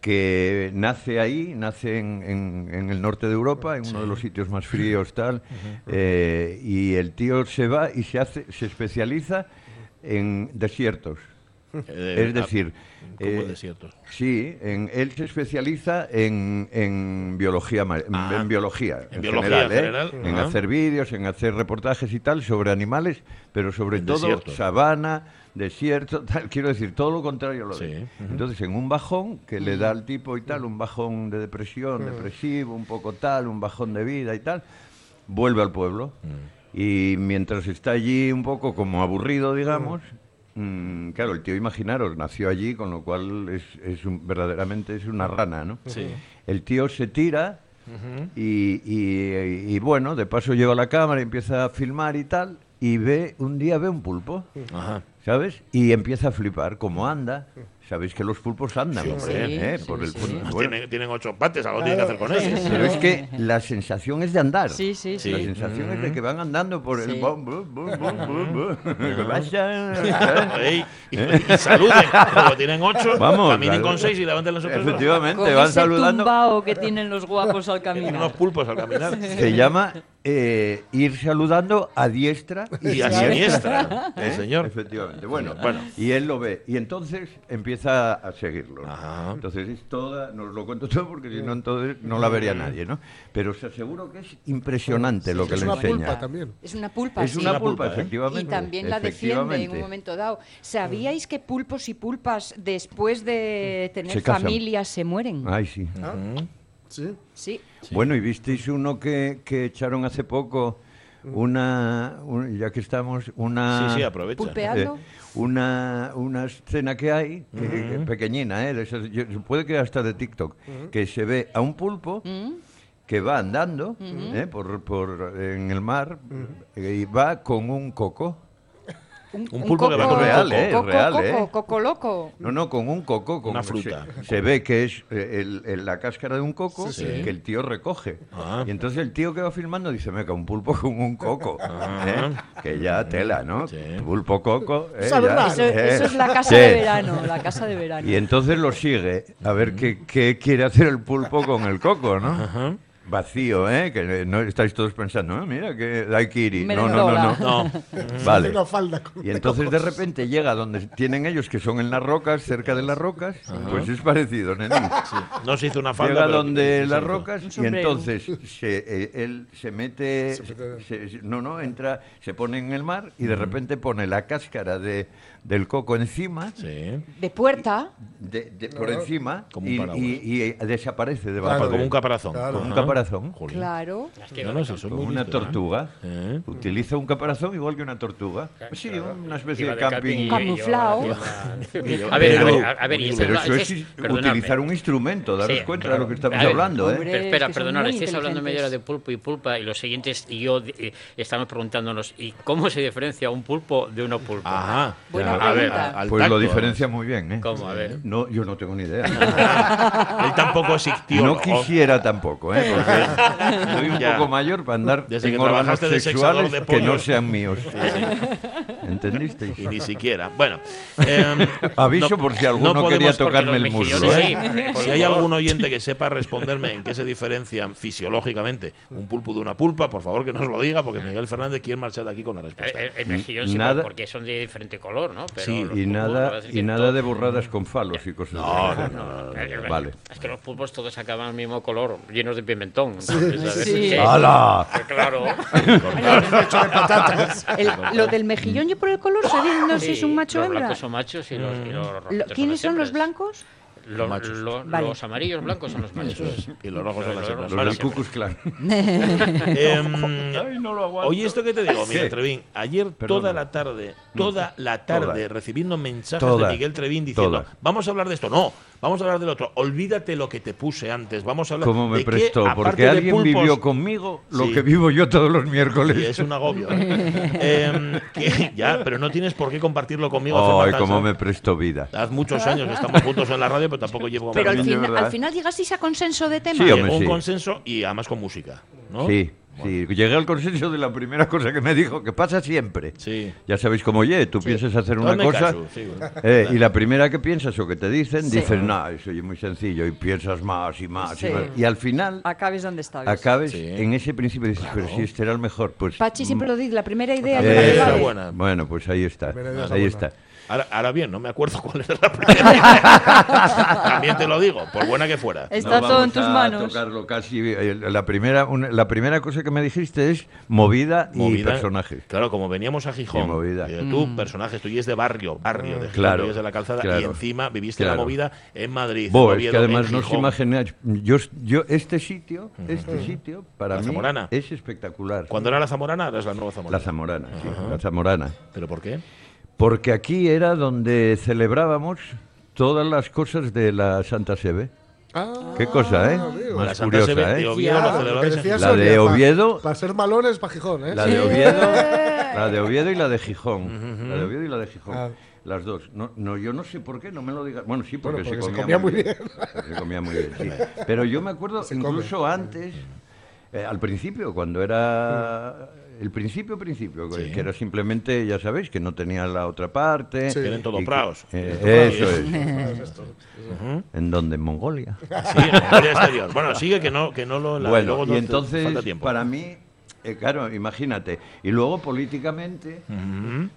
Que nace ahí, nace en, en- en el norte de Europa, en uno de los sitios más fríos, tal, eh, y el tío se va y se hace, se especializa en desiertos. Eh, es decir, ¿cómo eh? Sí, en, él se especializa en, en biología, Ah, en biología, en en, biología general, ¿eh? general, en hacer vídeos, en hacer reportajes y tal sobre animales, pero sobre En todo desiertos. sabana, desierto, tal, quiero decir, todo lo contrario lo de. Entonces, en un bajón que le da al tipo y tal, un bajón de depresión, depresivo, un poco tal, un bajón de vida y tal, vuelve al pueblo. Y mientras está allí un poco como aburrido, digamos, mm, claro, el tío, imaginaros, nació allí, con lo cual es, es un- verdaderamente es una rana, ¿no? Sí. El tío se tira y, y- y, bueno, de paso lleva la cámara y empieza a filmar y tal, y ve, un día ve un pulpo. ¿sabes? Y empieza a flipar, como anda. Sabéis que los pulpos andan, Sí, ¿eh? sí, Por el Bueno, tienen, tienen ocho pates, algo tienen que hacer con ellos. pero es que la sensación es de andar. Sí, sí, sí. La sensación es de que van andando por el... Sí. bum, bum, bum, bum, bum, bum. Que vaya, Ey, y, y saluden. Como tienen ocho, Vamos, caminen claro. con seis y levanten los otros. Efectivamente, Con van ese saludando. tumbao que tienen los guapos al Tienen unos caminar. pulpos al caminar. Se llama eh, ir saludando a diestra Y a siniestra. ¿Eh? Sí, señor. Efectivamente. Bueno, Bueno. y él lo ve. Y entonces empieza a seguirlo. Ajá. Entonces es toda, no os lo cuento todo porque si no, entonces no la vería nadie, ¿no? Pero os aseguro que es impresionante lo que es le una enseña. pulpa también. Es una pulpa, Es sí. una Una pulpa, ¿eh? efectivamente. Y también la defiende en un momento dado. ¿Sabíais que pulpos y pulpas después de tener Se casan. familias se mueren? Ay, sí. Sí. Sí. Bueno, y visteis uno que, que echaron hace poco, una, un- ya que estamos, una... Sí, sí, aprovecha. Pulpeando. Eh, una, una escena que hay, que- que pequeñina, ¿eh? esas- yo- puede que hasta de TikTok, que se ve a un pulpo que va andando ¿eh? por, por, en el mar eh, y va con un coco. Un, Un pulpo que va coco- con un real, coco. ¿eh? Coco, real, coco, ¿eh? coco loco. No, no, con un coco. Con Una fruta. Se, se ve que es eh, el- el- la cáscara de un coco Sí, sí. que el tío recoge. Ah. Y entonces el tío que va filmando dice, meca, un pulpo con un coco. ¿eh? Que ya tela, ¿no? Ah. Sí. Pulpo coco. ¿eh? Ya. Eso, ¿eh? eso es la casa Sí. de verano, la casa de verano. Y entonces lo sigue a ver qué, qué quiere hacer el pulpo con el coco, ¿no? Vacío, ¿eh? Que no estáis todos pensando, "Ah, mira, que hay que ir. No, no, no, no. No. Vale. Y entonces de repente llega donde tienen ellos, que son en las rocas, cerca de las rocas, pues es parecido, nene. No se hizo una falda. Llega donde las rocas y entonces se, eh, él se mete, Se mete- se- se- no, no, entra, se pone en el mar y de repente pone la cáscara de, del coco encima, Sí. De puerta, de- de- por encima, Como un y, paraguas. y- y Ah, desaparece debajo. Claro. de- como un caparazón. Claro. Como un caparazón. Claro. No, no, Como una ¿eh? tortuga. ¿Eh? Utiliza un caparazón igual que una tortuga. Sí, una especie de camping. Camuflado. A ver, a pero- ver, a ver, y Pero eso es utilizar un instrumento, daros Sí, cuenta de lo que estamos hablando, ¿eh? espera, perdonad, estáis hablando media hora de pulpo y pulpa y los siguientes y yo eh, estamos preguntándonos ¿y cómo se diferencia un pulpo de una pulpa? Ajá. Buena A ver, al Pues tacto, lo diferencia muy bien, ¿eh? ¿Cómo? A ver. No, yo no tengo ni idea. Él tampoco es ictiólogo. No quisiera tampoco, ¿eh? Porque soy un Ya. poco mayor para andar Desde en que órganos sexuales de que no sean míos. ¿Entendisteis? Y ni siquiera. Bueno. em, Aviso no- por si alguno no quería tocarme el muslo, ¿eh? sí, Si hay algún oyente que sepa responderme en qué se diferencian fisiológicamente un pulpo de una pulpa, por favor que nos lo diga, porque Miguel Fernández quiere marchar de aquí con la respuesta. El, el mejillón sí, Nada- porque son de diferente color, ¿no? Pero Sí, Y nada, y nada de borradas con falos y cosas No, así. no, no, no, Eh, eh, Vale. Es que los pulpos todos acaban al mismo color, llenos de pimentón. ¿sabes? sí. ¡Hala! Claro. El- lo del mejillón yo por el color, sabiendo si es un macho o los hembra. blancos son machos y los, y los Lo- rojitos son ¿Quiénes son los blancos? Los, Machos. los- Vale. los amarillos blancos son los machos. Y los rojos son las hembras. Los del Ku Klux Klan. Em, Ay, no lo aguanto. Oye, esto que te digo, Miguel ¿Qué? Trevín. Ayer Perdona. toda la tarde, toda la tarde, Toda. recibiendo mensajes Toda. de Miguel Trevín diciendo, Toda. vamos a hablar de esto. No, vamos a hablar del otro. Olvídate lo que te puse antes. Vamos a hablar Como me de prestó, porque alguien pulpos- vivió conmigo lo Sí. que vivo yo todos los miércoles. Y es un agobio. ¿eh? Em, que- ya, pero no tienes por qué compartirlo conmigo. Ay, tan cómo me prestó vida. Haz muchos años que estamos juntos en la radio, pero tampoco llevo Pero al, fin- al final llegasteis a consenso de tema. Sí, hombre, un sí. consenso y además con música. ¿no? Sí, Sí, llegué al consenso de la primera cosa que me dijo, que pasa siempre. Sí. Ya sabéis cómo oye, tú piensas hacer una cosa caso, sí, bueno. eh, y la primera que piensas o que te dicen, Sí. dices, no, eso es muy sencillo y piensas más y más Sí. y más. Y al final Acabes donde estabas. acabes en ese principio y dices, pero si este era el mejor, pues... Pachi siempre lo dice, la primera idea eh, vale. buena. Bueno, pues ahí está, ahí la está. Ahora, ahora bien, no me acuerdo cuál era la primera. También te lo digo, por buena que fuera. Está No todo en tus manos. tocarlo casi. eh, La primera, una- la primera cosa que me dijiste es movida, y Movida. personajes. Claro, como veníamos a Gijón. Y movida. eh, Tú, Mm. personajes, tú y es de barrio, barrio de Gijón, Claro, tú y de la calzada, y claro, encima viviste la claro. movida en Madrid. Bo, en es que Oviedo, además no Gijón. imagináis. Yo, yo, este sitio, este sitio, para La mí Zamorana. es espectacular. Cuando era la Zamorana, es la nueva Zamorana. La Zamorana, sí, la Zamorana. ¿Pero por qué? Porque aquí era donde celebrábamos todas las cosas de la Santa Sebe. Ah, Qué cosa, ¿eh? amigo. Más La curiosa, ¿eh? de Oviedo la lo de Oviedo. Para ser malones, para Gijón, ¿eh? La de Oviedo, la de Oviedo y la de Gijón. La de Oviedo y la de Gijón. Ah. Las dos. No, no, yo no sé por qué, no me lo digas. Bueno, sí, porque, Bueno, porque se, se comía comía muy bien. Se comía muy bien, sí. Pero yo me acuerdo Se come. incluso antes, eh, al principio, cuando era el principio, principio, que- Sí. que era simplemente, ya sabéis, que no tenía la otra parte. Que eran todo y que- praos. eh, eso es. ¿En dónde? ¿En Mongolia? Sí, en Mongolia exterior. Bueno, sigue que no, que no lo. la- Bueno, luego y entonces, para mí, eh, claro, imagínate. Y luego políticamente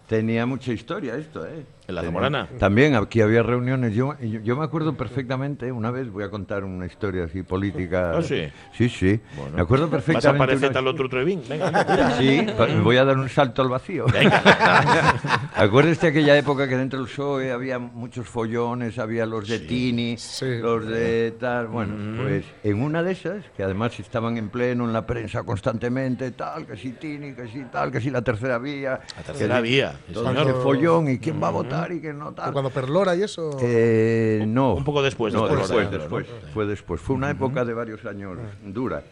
tenía mucha historia esto, ¿eh? ¿En la Tenía- Zamorana? También aquí había reuniones. Yo, yo, yo me acuerdo perfectamente, una vez voy a contar una historia así política. ¿Ah, sí? Sí, sí. Bueno. Me acuerdo ¿Vas a perfectamente. parecerte una- al otro Trevín? Venga. Sí, voy a dar un salto al vacío. Acuérdate de aquella época que dentro del PSOE había muchos follones, había los de Tini, los de tal. Bueno, pues en una de esas, que además estaban en pleno en la prensa constantemente, tal, que si Tini, que si tal, que si la tercera vía. La tercera que- vía, todo ese follón y quién va a votar y quién no tal. Cuando Perlora y eso. Eh, no. Un poco después de No, Perlora, después, ¿no? después. Fue después. Fue una época de varios años dura.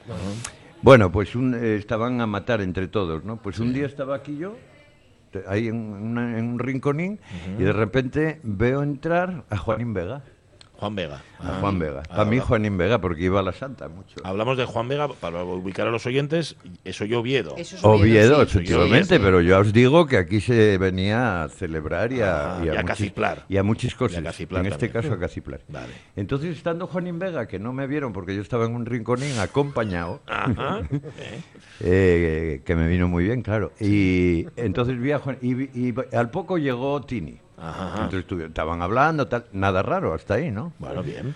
Bueno, pues un- eh, estaban a matar entre todos, ¿no? Pues un día estaba aquí yo, ahí en, una- en un rinconín, y de repente veo entrar a Juanín Vega. Juan Vega. A Ah. Juan Vega. Ah, Para mí habla- Juanín Vega, porque iba a la Santa mucho. Hablamos de Juan Vega, para ubicar a los oyentes, eso yo Oviedo. Eso es Oviedo, sí. efectivamente, pero yo os digo que aquí se venía a celebrar y a, Ah, y a muchis- caciplar. y a muchas cosas. Y a en este también. caso a caciplar. Vale. Entonces, estando Juanín Vega, que no me vieron porque yo estaba en un rinconín acompañado, Ajá. eh, que me vino muy bien, claro. Y entonces vi a Juan, y, vi- y al poco llegó Tini. Ajá. Entonces estaban hablando, tal, nada raro hasta ahí, ¿no? Bueno, bien.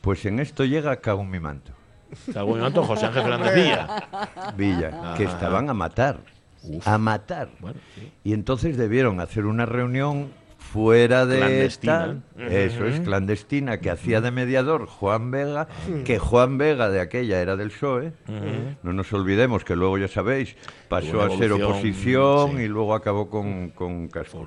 Pues en esto llega Cago en mi manto. Cago en mi manto, José Ángel Fernández Villa. Villa, que estaban a matar. A matar. Bueno, sí. Y entonces debieron hacer una reunión fuera de Clandestina. tal, eso es clandestina que hacía de mediador Juan Vega que Juan Vega de aquella era del PSOE no nos olvidemos que luego ya sabéis pasó a ser oposición sí. y luego acabó con, con Castro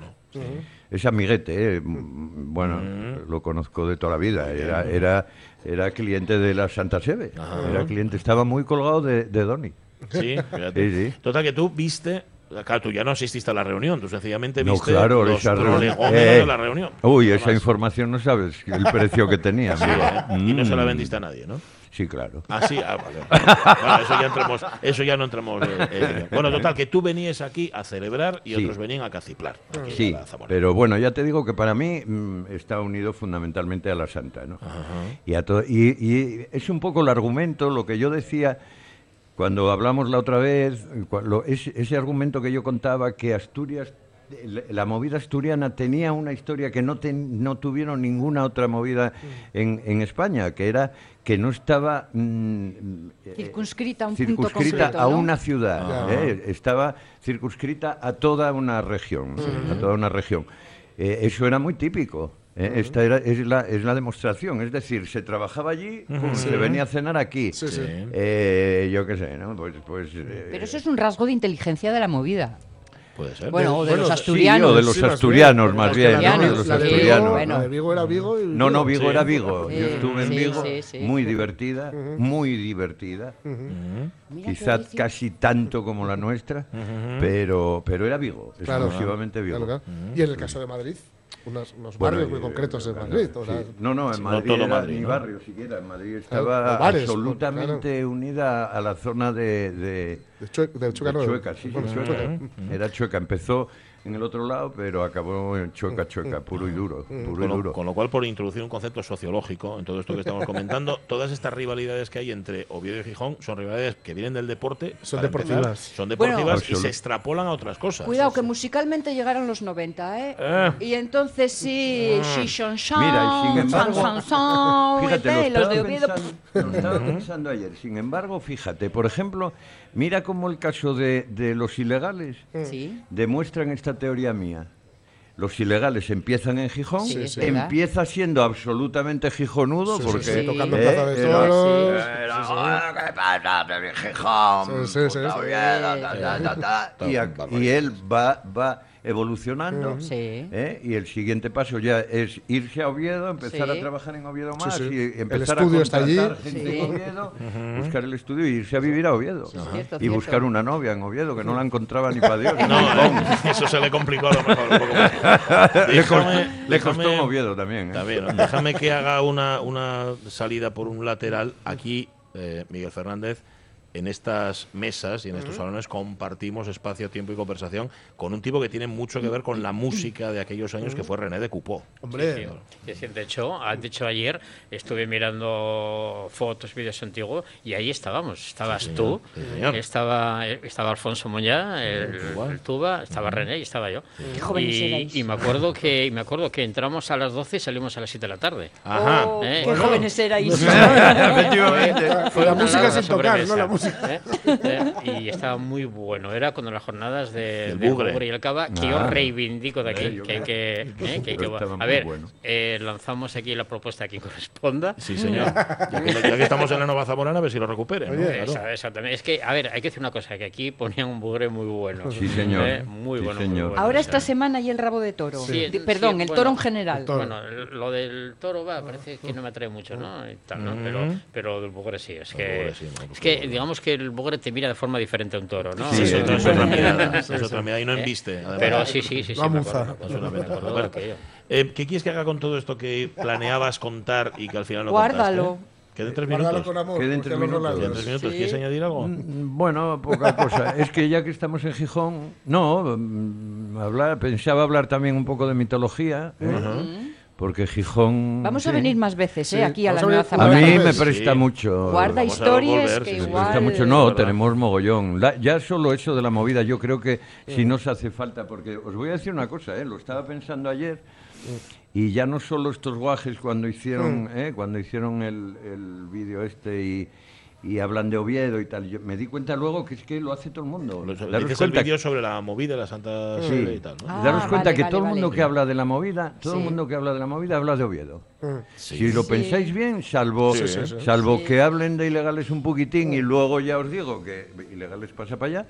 es amiguete, ¿eh? Mm, bueno, lo conozco de toda la vida. Era, era, era cliente de la Santa Sebe. Era cliente, estaba muy colgado de, de Doni. Sí, fíjate. Sí, sí. Total, que tú viste. Claro, tú ya no asististe a la reunión, tú sencillamente No, viste claro, los esa reunión. prolegómenos Eh, de la reunión. Uy, esa más. información no sabes el precio que tenía. Sí. ¿eh? Y no se la Mm. vendiste a nadie, ¿no? Sí, claro. Ah, sí, ah, vale. Bueno, eso ya entremos, eso ya no entramos. eh, bueno, total, que tú venías aquí a celebrar y Sí. otros venían a caciplar. Sí, pero bueno, ya te digo que para mí mm, está unido fundamentalmente a la Santa, ¿no? Y, a y, y es un poco el argumento, lo que yo decía cuando hablamos la otra vez, lo- ese, ese argumento que yo contaba que Asturias, la- movida asturiana tenía una historia que no, ten- no tuvieron ninguna otra movida en, en España, que era que no estaba mm, eh, Circunscrita a un punto circunscrita concreto, a ¿no? una ciudad, Ajá. ¿eh? estaba circunscrita a toda una región, a toda una región. Eh, eso era muy típico. ¿Eh? Esta era, es, la, es la demostración, es decir, se trabajaba allí, pum, Sí. se venía a cenar aquí. Sí, sí. Eh, yo qué sé, ¿no? Pues, pues, eh, Pero eso es un rasgo de inteligencia de la movida. Puede ser. Bueno, o de Bueno, los sí, asturianos. o de los Sí, más asturianos, bien. más bien, ¿no? asturianos, De los sí, asturianos. bueno. La de Vigo era Vigo y No, no, Vigo Sí. era Vigo. Sí, Yo estuve en Vigo, sí, sí. muy divertida, muy divertida. Mira qué Quizá casi tanto como la nuestra, pero, pero era Vigo, Claro. exclusivamente Vigo. Claro, claro. Y en el caso de Madrid. Unos, unos Bueno, barrios muy eh, concretos en claro, Madrid. o sí. sea, No, no, en no Madrid todo era Madrid, ni ¿no? barrio siquiera. En Madrid estaba bares, absolutamente unida a la zona de, de, De Chue- de Chueca de. Chueca, sí, sí, Bueno, Chueca. Chueca. Era Chueca. Empezó en el otro lado, pero acabó en Chueca, Chueca, puro y duro. Puro y Con lo, duro. con lo cual, por introducir un concepto sociológico en todo esto que estamos comentando, todas estas rivalidades que hay entre Oviedo y Gijón son rivalidades que vienen del deporte. Son para empezar, deportivas. son deportivas Bueno. y se extrapolan a otras cosas. Cuidado, que musicalmente llegaron los 90, ¿eh? Eh. Y entonces sí, sí, son, son, Mira, y sin embargo, son, son, son, fíjate, lo y los de Oviedo. pensando, lo estaba pensando ayer. Sin embargo, fíjate, por ejemplo, mira cómo el caso de, de los ilegales Sí. demuestran esta teoría mía. Los ilegales empiezan en Gijón, Sí, es verdad. empieza siendo absolutamente gijonudo porque sí, tocando eh, en Plaza de era- Toros. era, Sí, sí. "Ah, ¿qué pasa, pero Gijón? Sí, sí, sí, puta sí. Oviedo, ta, ta, ta, ta", y, a- y él va, va evolucionando Sí. ¿eh? y el siguiente paso ya es irse a Oviedo, empezar Sí. a trabajar en Oviedo más sí. y El empezar estudio a está allí. gente Sí. en Oviedo, buscar el estudio y irse a vivir a Oviedo. cierto, y cierto. buscar una novia en Oviedo que no la encontraba ni para Dios. No, eh, eso se le complicó a lo mejor un poco más. le, costó, Déjame- le costó Oviedo también. ¿eh? ¿no? Déjame que haga una, una salida por un lateral. Aquí, eh, Miguel Fernández, en estas mesas y en estos salones compartimos espacio, tiempo y conversación con un tipo que tiene mucho que ver con la música de aquellos años, que fue René de Cupó. Hombre, Sí, sí. De hecho, de hecho ayer estuve mirando fotos, vídeos antiguos y ahí estábamos. Estabas Sí, tú, estaba, eh, estaba Alfonso Moñá, el, El tuba. estaba René y estaba yo. Qué jóvenes y, erais. y me acuerdo que y me acuerdo que entramos a las 12 y salimos a las 7 de la tarde. Ajá. Oh, Eh, qué bueno. jóvenes erais. Efectivamente. Fue La música sin tocar, ¿no? La música. ¿Eh? Eh, Y estaba muy bueno. Era cuando las jornadas de, del Bugre. Bugre y el Cava, que Ah. yo reivindico de aquí. Eh, que hay que, eh, que hay que- a ver, bueno. eh, lanzamos aquí la propuesta que corresponda. Sí, señor. Ya que, ya que estamos en la Nueva Zamorana, a ver si lo recupere. ¿no? Claro. exactamente. Es que, a ver, hay que decir una cosa, que aquí ponían un bugre muy bueno. Sí, señor. Eh, Muy Sí, bueno, muy bueno. Ahora esta semana y el rabo de toro. Sí, Perdón, el bueno, toro en general. toro. Bueno, lo del toro va, parece que no me atrae mucho, ¿no? Y tal, ¿no? Pero, pero del bugre sí, es que, bugre sí, no, es que favor. Digamos que el bugre te mira de forma diferente a un toro, ¿no? Sí, es, es otra- es diferente. otra mirada. Es otra mirada y no ¿Eh? embiste. además. Pero sí, sí, sí, sí. La me muza. acuerdo, me Es una acuerdo, me pena. acuerdo de Bueno, aquello. eh, ¿Qué quieres que haga con todo esto que planeabas contar y que al final no Guárdalo. contaste? Queden tres Guárdalo minutos. con amor. Queden tres minutos. Tres minutos. Sí. ¿Quieres añadir algo? Mm, Bueno, poca cosa. Es que ya que estamos en Gijón, no, mm, hablar, pensaba hablar también un poco de mitología, ¿eh? Porque Gijón. Vamos a venir más veces, ¿eh? Sí, Aquí a la Nueva venir- A mí me sí. presta mucho. Guarda historias volver, que igual... Presta mucho, no, verdad. tenemos mogollón. La- ya solo eso de la movida, yo creo que si nos hace falta, porque os voy a decir una cosa, ¿eh? lo estaba pensando ayer, y ya no solo estos guajes cuando hicieron, ¿eh? cuando hicieron el, el vídeo este y, y hablan de Oviedo y tal, yo me di cuenta luego que es que lo hace todo el mundo. Lo- Daros Dices el cuenta vídeo sobre la movida de la Santa Sí. Sede y tal, ¿no? Ah, Daros cuenta vale, que vale, todo el mundo vale. que habla de la movida, todo el mundo que habla de la movida habla de Oviedo. Mm. Si lo Sí. pensáis bien, salvo, Sí, sí, sí. salvo Sí. que hablen de ilegales un poquitín y luego ya os digo que ilegales pasa para allá,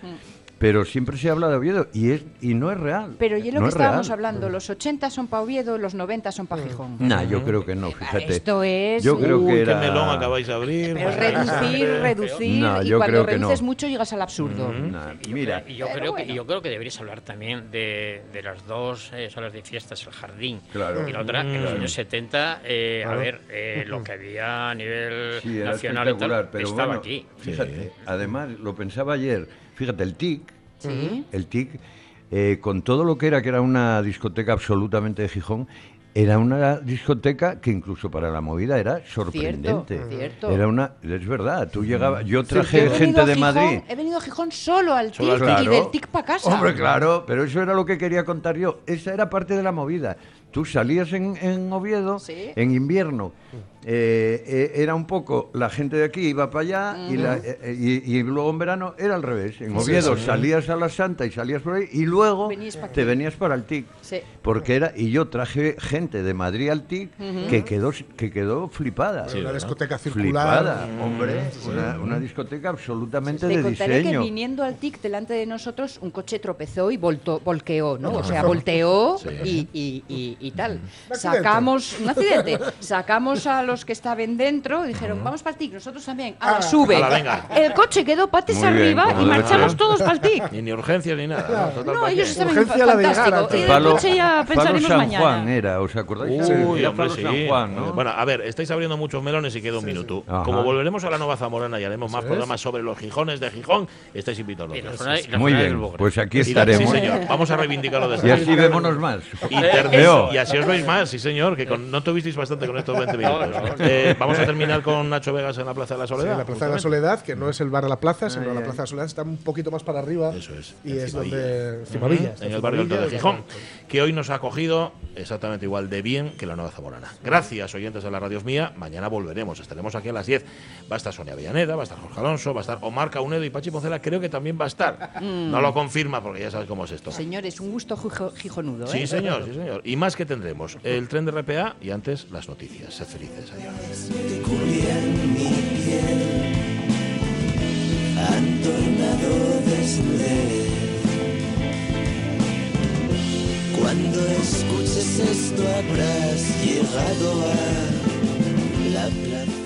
pero siempre se habla de Oviedo y es y no es real. Pero y es lo no que es estábamos real. hablando, los 80 son para Oviedo, los 90 son para Gijón. Nah, yo creo que no, fíjate. Esto es... Yo creo Uy, que qué era melón acabáis de abrir. Pero reducir, reducir, No, y yo cuando creo que reduces no. mucho llegas al absurdo. Nah, Y yo mira, creo- y yo, creo que, bueno. y yo creo que deberíais hablar también de, de las dos eh, salas de fiestas, el jardín Claro. y la otra, en los Mm. años 70, eh, a Claro. ver, eh, lo que había a nivel sí, era nacional y tal, pero estaba bueno, aquí. fíjate, además lo pensaba ayer, fíjate, el TIC, Sí. el TIC, eh, con todo lo que era, que era una discoteca absolutamente de Gijón, era una discoteca que incluso para la movida era sorprendente. cierto. Era una, es verdad, tú llegabas, yo traje gente de Gijón- Madrid. He venido a Gijón solo al Solo TIC y del TIC para casa. Hombre, claro, pero eso era lo que quería contar yo. Esa era parte de la movida. Tú salías en, en Oviedo Sí. en invierno. Eh, eh, era un poco la gente de aquí iba para allá y, la- eh, y- y luego en verano era al revés. En Sí, Oviedo sí. salías a la Santa y salías por ahí y luego Venías te aquí. venías para el TIC. Sí. Porque era y yo traje gente de Madrid al TIC que quedó que quedó flipada. una discoteca circular. Flipada, hombre, una, una discoteca absolutamente Te de contaré diseño. que viniendo al TIC delante de nosotros un coche tropezó y voltó, volqueó, ¿no? O sea, volteó y, y- y- y tal. accidente. Sacamos un accidente. Sacamos a los los que estaban dentro dijeron, vamos para el TIC, nosotros también. Ah, sube. ala, venga. El coche quedó Muy bien, arriba como y debe marchamos ser. todos para el TIC. Ni, ni urgencias ni nada. ¿no? Total, No, ¿para ellos qué? estaban Urgencia la de Y al el Palo, coche ya Palo pensaremos San mañana. Juan era, ¿os acordáis? Uy, Era hombre, Palo sí. San Juan, ¿no? Bueno, a ver, estáis abriendo muchos melones y queda un minuto. Ajá. Como volveremos a la Nueva Zamorana y haremos más programas sobre los Gijones de Gijón, estáis invitados. Y los dos. y Muy del bien, pues aquí Y- estaremos. Sí, señor. Vamos a reivindicarlo desde Y aquí. así vémonos más. Internet. Y así os veis más, sí señor, que con- no tuvisteis bastante con estos 20 minutos. Eh, vamos a terminar con Nacho Vegas en la Plaza de la Sí, Soledad. la Plaza de la. Soledad, que no es el bar de la plaza, sino la Plaza de la Soledad está un poquito más para arriba. Eso es, Y en es Cimavilla. donde. Cimavilla. en el barrio alto de Gijón, que hoy nos ha acogido exactamente igual de bien que la Nueva Zamorana. Gracias, oyentes de la Radio Mía. Mañana volveremos, estaremos aquí a las 10. Va a estar Sonia Villaneda, va a estar Jorge Alonso, va a estar Omar Caunedo y Pachi Poncela, creo que también va a estar. No lo confirma porque ya sabes cómo es esto. Señores, un gusto gijo- gijonudo, ¿eh? Sí, señor, sí, señor. Y más que tendremos el tren de RPA y antes las noticias. Sed felices, Gracias a Dios. Han tornado Cuando escuches esto habrás llegado a la plaza.